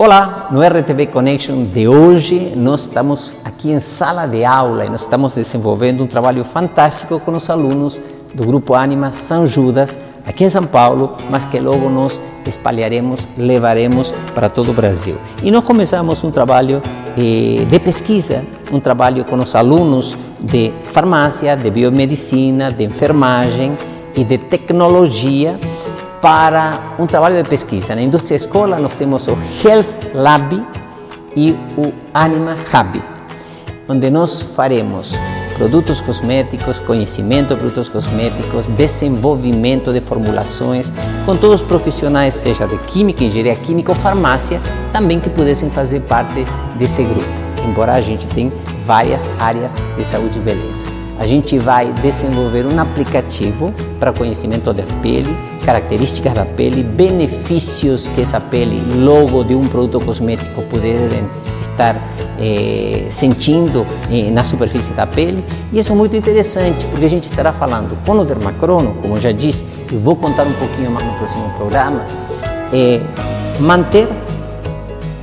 Olá, no RTV Connection de hoje nós estamos aqui em sala de aula e nós estamos desenvolvendo um trabalho fantástico com os alunos do Grupo Anima São Judas, aqui em São Paulo, mas que logo nós espalharemos, levaremos para todo o Brasil. E nós começamos um trabalho eh, de pesquisa, um trabalho com os alunos de farmácia, de biomedicina, de enfermagem e de tecnologia para um trabalho de pesquisa. Na indústria escola nós temos o Health Lab e o Anima Hub, onde nós faremos produtos cosméticos, conhecimento de produtos cosméticos, desenvolvimento de formulações, com todos os profissionais, seja de química, engenharia química ou farmácia, também que pudessem fazer parte desse grupo. Embora a gente tenha várias áreas de saúde e beleza. A gente vai desenvolver um aplicativo para conhecimento da pele, características da pele, benefícios que essa pele, logo de um produto cosmético, puderem estar eh, sentindo eh, na superfície da pele. E isso é muito interessante, porque a gente estará falando com o dermacrono, como eu já disse, e vou contar um pouquinho mais no próximo programa, eh, manter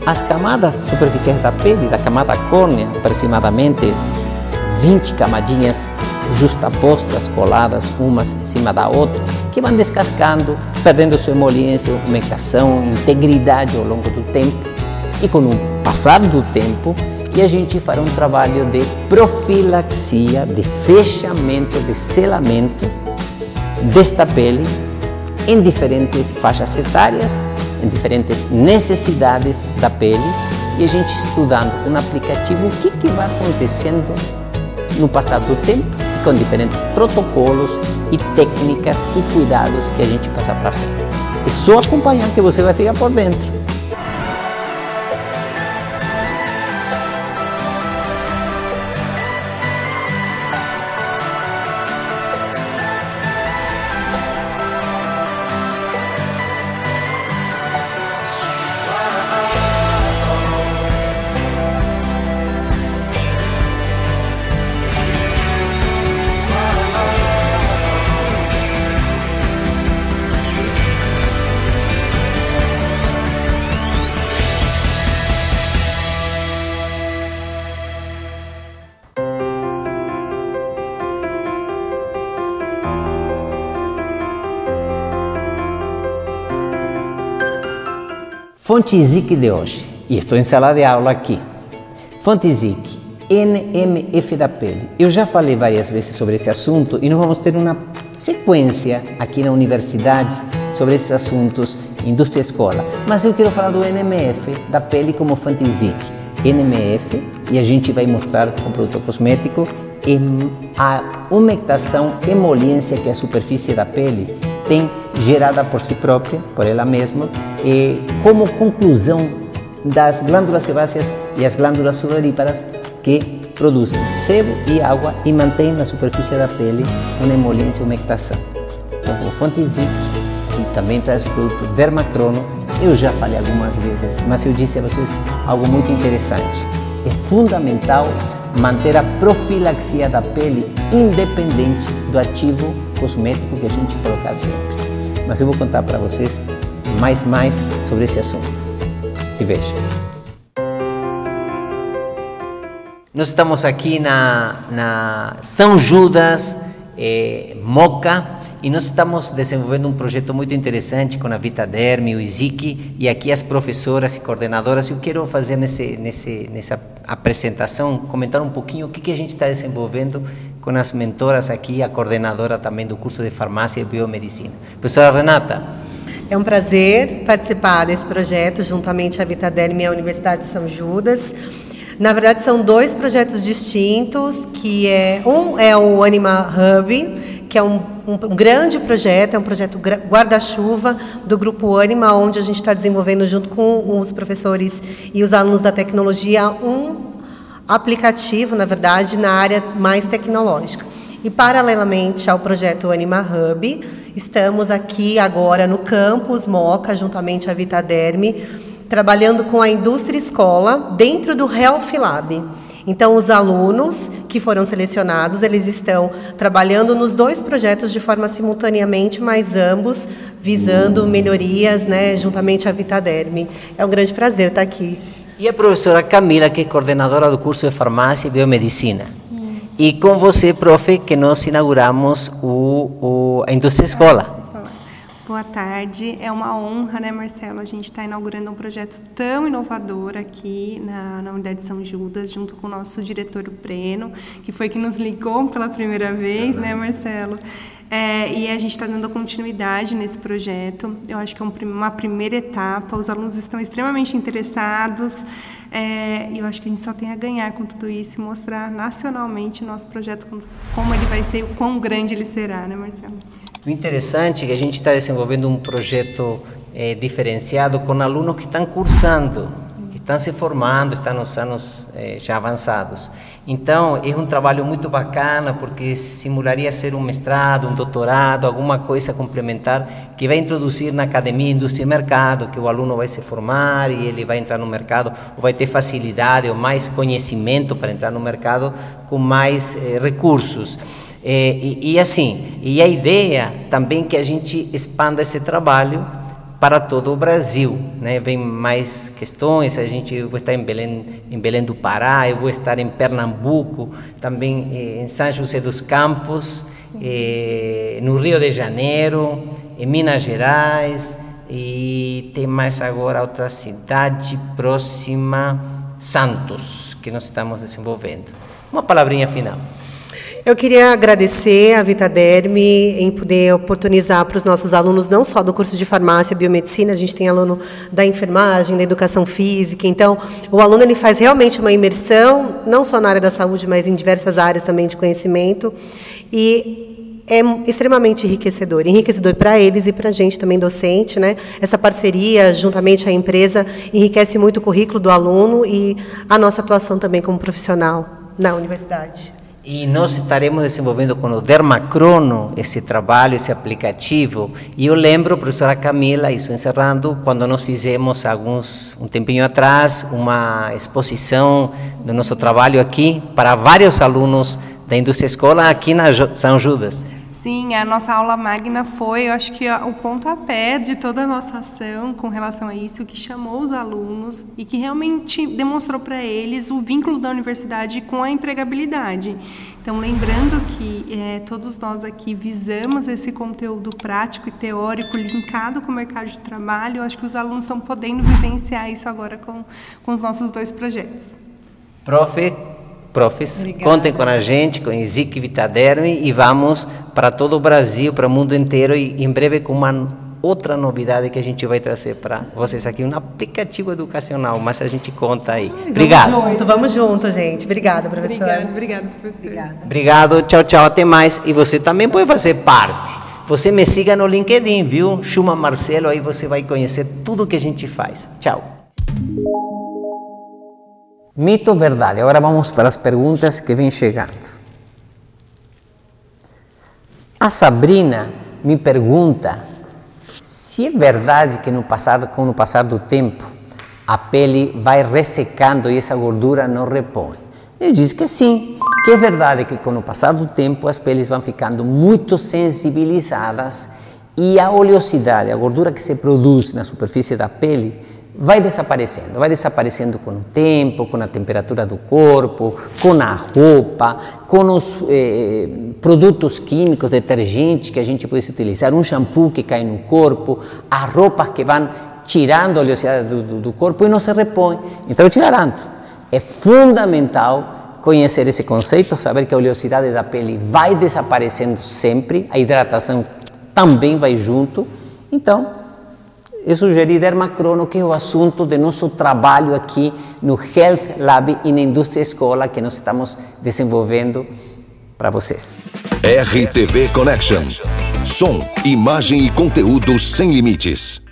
as camadas superficiais da pele, da camada córnea, aproximadamente 20 camadinhas justapostas, coladas umas em cima da outra, que vão descascando, perdendo sua emoliência, umectação, integridade ao longo do tempo. E com o passar do tempo, e a gente fará um trabalho de profilaxia, de fechamento, de selamento desta pele em diferentes faixas etárias, em diferentes necessidades da pele, e a gente estudando um aplicativo o que, que vai acontecendo no passar do tempo com diferentes protocolos e técnicas e cuidados que a gente passa para frente. É só acompanhar que você vai ficar por dentro. Fonte ZIC de hoje, e estou em sala de aula aqui. Fonte ZIC, NMF da pele. Eu já falei várias vezes sobre esse assunto e nós vamos ter uma sequência aqui na universidade sobre esses assuntos, indústria escola. Mas eu quero falar do NMF da pele como fonte ZIC. NMF, e a gente vai mostrar com produto cosmético, a umectação, emoliência que a superfície da pele tem gerada por si própria, por ela mesma, e como conclusão das glândulas sebáceas e as glândulas sudoríparas que produzem sebo e água e mantêm na superfície da pele uma emoliência e umectação. Então, o fonte que também traz o produto Dermacrono, eu já falei algumas vezes, mas eu disse a vocês algo muito interessante. É fundamental manter a profilaxia da pele independente do ativo cosmético que a gente colocar sempre. Mas eu vou contar para vocês mais mais sobre esse assunto. Te vejo. Nós estamos aqui na, na São Judas, eh, Moca, e nós estamos desenvolvendo um projeto muito interessante com a Vitaderm, o IZIC, e aqui as professoras e coordenadoras. Eu quero fazer nesse, nesse, nessa apresentação, comentar um pouquinho o que, que a gente está desenvolvendo com as mentoras aqui, a coordenadora também do curso de farmácia e biomedicina. Professora Renata. É um prazer participar desse projeto juntamente à Vitaderm e à Universidade de São Judas. Na verdade, são dois projetos distintos, que é um é o Anima Hub, que é um, um, um grande projeto, é um projeto guarda-chuva do Grupo Anima, onde a gente está desenvolvendo junto com os professores e os alunos da tecnologia um aplicativo, na verdade, na área mais tecnológica. E, paralelamente ao projeto Anima Hub, estamos aqui agora no campus Moca, juntamente à Vitaderme, trabalhando com a indústria escola dentro do Health Lab. Então, os alunos que foram selecionados, eles estão trabalhando nos dois projetos de forma simultaneamente, mas ambos visando melhorias, né, juntamente à Vitaderme. É um grande prazer estar aqui. E a professora Camila, que é coordenadora do curso de Farmácia e Biomedicina. E com você, profe, que nós inauguramos o, o a Indústria Escola. Boa tarde, é uma honra, né, Marcelo? A gente está inaugurando um projeto tão inovador aqui na, na Unidade de São Judas, junto com o nosso diretor Breno, que foi que nos ligou pela primeira vez, né, Marcelo? É, e a gente está dando continuidade nesse projeto. Eu acho que é um, uma primeira etapa. Os alunos estão extremamente interessados. É, e eu acho que a gente só tem a ganhar com tudo isso e mostrar nacionalmente o nosso projeto, como ele vai ser e o quão grande ele será, né, Marcelo? O interessante é que a gente está desenvolvendo um projeto é, diferenciado com alunos que estão cursando, que estão se formando, estão nos anos é, já avançados. Então, é um trabalho muito bacana, porque simularia ser um mestrado, um doutorado, alguma coisa complementar que vai introduzir na academia, indústria e mercado, que o aluno vai se formar e ele vai entrar no mercado, ou vai ter facilidade ou mais conhecimento para entrar no mercado com mais eh, recursos. É, e, e, assim, e a ideia também que a gente expanda esse trabalho para todo o Brasil, né? Vem mais questões, a gente vai estar em Belém, em Belém do Pará, eu vou estar em Pernambuco, também eh, em São José dos Campos, eh, no Rio de Janeiro, em Minas Gerais e tem mais agora outra cidade próxima, Santos, que nós estamos desenvolvendo. Uma palavrinha final. Eu queria agradecer a Vitaderme em poder oportunizar para os nossos alunos, não só do curso de farmácia e biomedicina, a gente tem aluno da enfermagem, da educação física. Então, o aluno ele faz realmente uma imersão, não só na área da saúde, mas em diversas áreas também de conhecimento. E é extremamente enriquecedor, enriquecedor para eles e para a gente também docente, né? Essa parceria juntamente à empresa enriquece muito o currículo do aluno e a nossa atuação também como profissional na universidade. E nós estaremos desenvolvendo com o Dermacrono esse trabalho, esse aplicativo. E eu lembro, professora Camila, isso encerrando, quando nós fizemos alguns um tempinho atrás uma exposição do nosso trabalho aqui para vários alunos da indústria escola aqui na São Judas. Sim, a nossa aula magna foi, eu acho que o pontapé de toda a nossa ação com relação a isso, que chamou os alunos e que realmente demonstrou para eles o vínculo da universidade com a empregabilidade. Então, lembrando que é, todos nós aqui visamos esse conteúdo prático e teórico linkado com o mercado de trabalho, eu acho que os alunos estão podendo vivenciar isso agora com, com os nossos dois projetos. Profe, profs, Obrigada. contem com a gente, com Ezequiel Vitaderme e vamos para todo o Brasil, para o mundo inteiro e em breve com uma outra novidade que a gente vai trazer para vocês aqui, um aplicativo educacional, mas a gente conta aí. Ai, Obrigado. Vamos junto, vamos junto, gente. Obrigada, professor. Obrigado, obrigado, professor. Obrigada. Obrigado, tchau, tchau, até mais. E você também pode fazer parte. Você me siga no LinkedIn, viu? Chuma Marcelo, aí você vai conhecer tudo que a gente faz. Tchau. Mito ou verdade? Agora vamos para as perguntas que vêm chegando. A Sabrina me pergunta se é verdade que no passar, com o passar do tempo a pele vai ressecando e essa gordura não repõe. Eu disse que sim, que é verdade que com o passar do tempo as peles vão ficando muito sensibilizadas e a oleosidade, a gordura que se produz na superfície da pele, vai desaparecendo, vai desaparecendo com o tempo, com a temperatura do corpo, com a roupa, com os eh, produtos químicos, detergentes que a gente pode utilizar, um shampoo que cai no corpo, as roupas que vão tirando a oleosidade do, do, do corpo e não se repõe. Então eu te garanto, é fundamental conhecer esse conceito, saber que a oleosidade da pele vai desaparecendo sempre, a hidratação também vai junto. Então, eu sugeri Dermacrono, que é o assunto de nosso trabalho aqui no Health Lab e na Indústria Escola que nós estamos desenvolvendo para vocês. RTV Connection. Som, imagem e conteúdo sem limites.